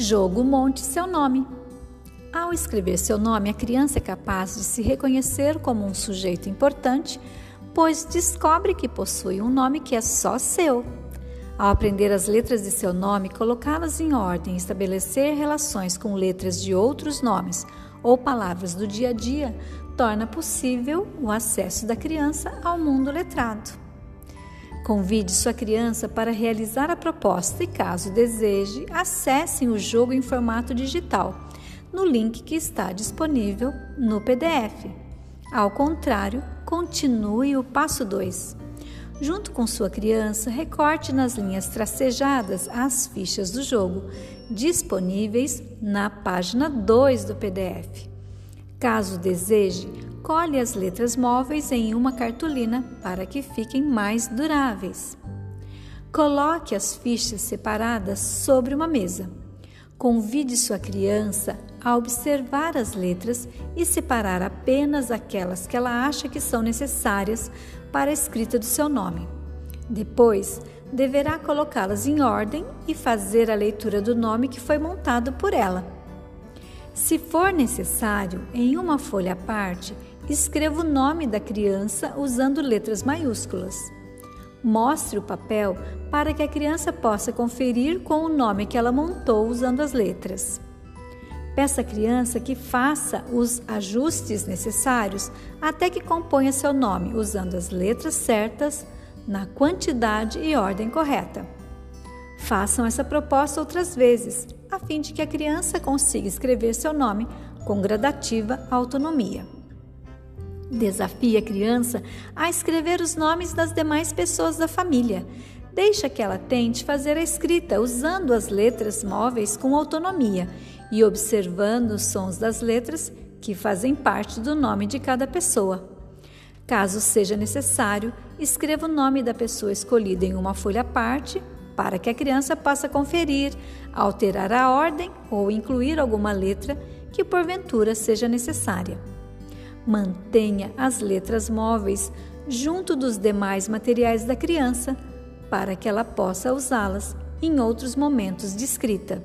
Jogo Monte seu nome. Ao escrever seu nome, a criança é capaz de se reconhecer como um sujeito importante, pois descobre que possui um nome que é só seu. Ao aprender as letras de seu nome, colocá-las em ordem e estabelecer relações com letras de outros nomes ou palavras do dia a dia, torna possível o acesso da criança ao mundo letrado. Convide sua criança para realizar a proposta e, caso deseje, acessem o jogo em formato digital no link que está disponível no PDF. Ao contrário, continue o passo 2. Junto com sua criança, recorte nas linhas tracejadas as fichas do jogo, disponíveis na página 2 do PDF. Caso deseje, colhe as letras móveis em uma cartolina para que fiquem mais duráveis. Coloque as fichas separadas sobre uma mesa. Convide sua criança a observar as letras e separar apenas aquelas que ela acha que são necessárias para a escrita do seu nome. Depois, deverá colocá-las em ordem e fazer a leitura do nome que foi montado por ela. Se for necessário, em uma folha à parte, escreva o nome da criança usando letras maiúsculas. Mostre o papel para que a criança possa conferir com o nome que ela montou usando as letras. Peça à criança que faça os ajustes necessários até que componha seu nome usando as letras certas, na quantidade e ordem correta. Façam essa proposta outras vezes, a fim de que a criança consiga escrever seu nome com gradativa autonomia. Desafie a criança a escrever os nomes das demais pessoas da família. Deixa que ela tente fazer a escrita usando as letras móveis com autonomia e observando os sons das letras que fazem parte do nome de cada pessoa. Caso seja necessário, escreva o nome da pessoa escolhida em uma folha à parte para que a criança possa conferir, alterar a ordem ou incluir alguma letra que porventura seja necessária. Mantenha as letras móveis junto dos demais materiais da criança para que ela possa usá-las em outros momentos de escrita.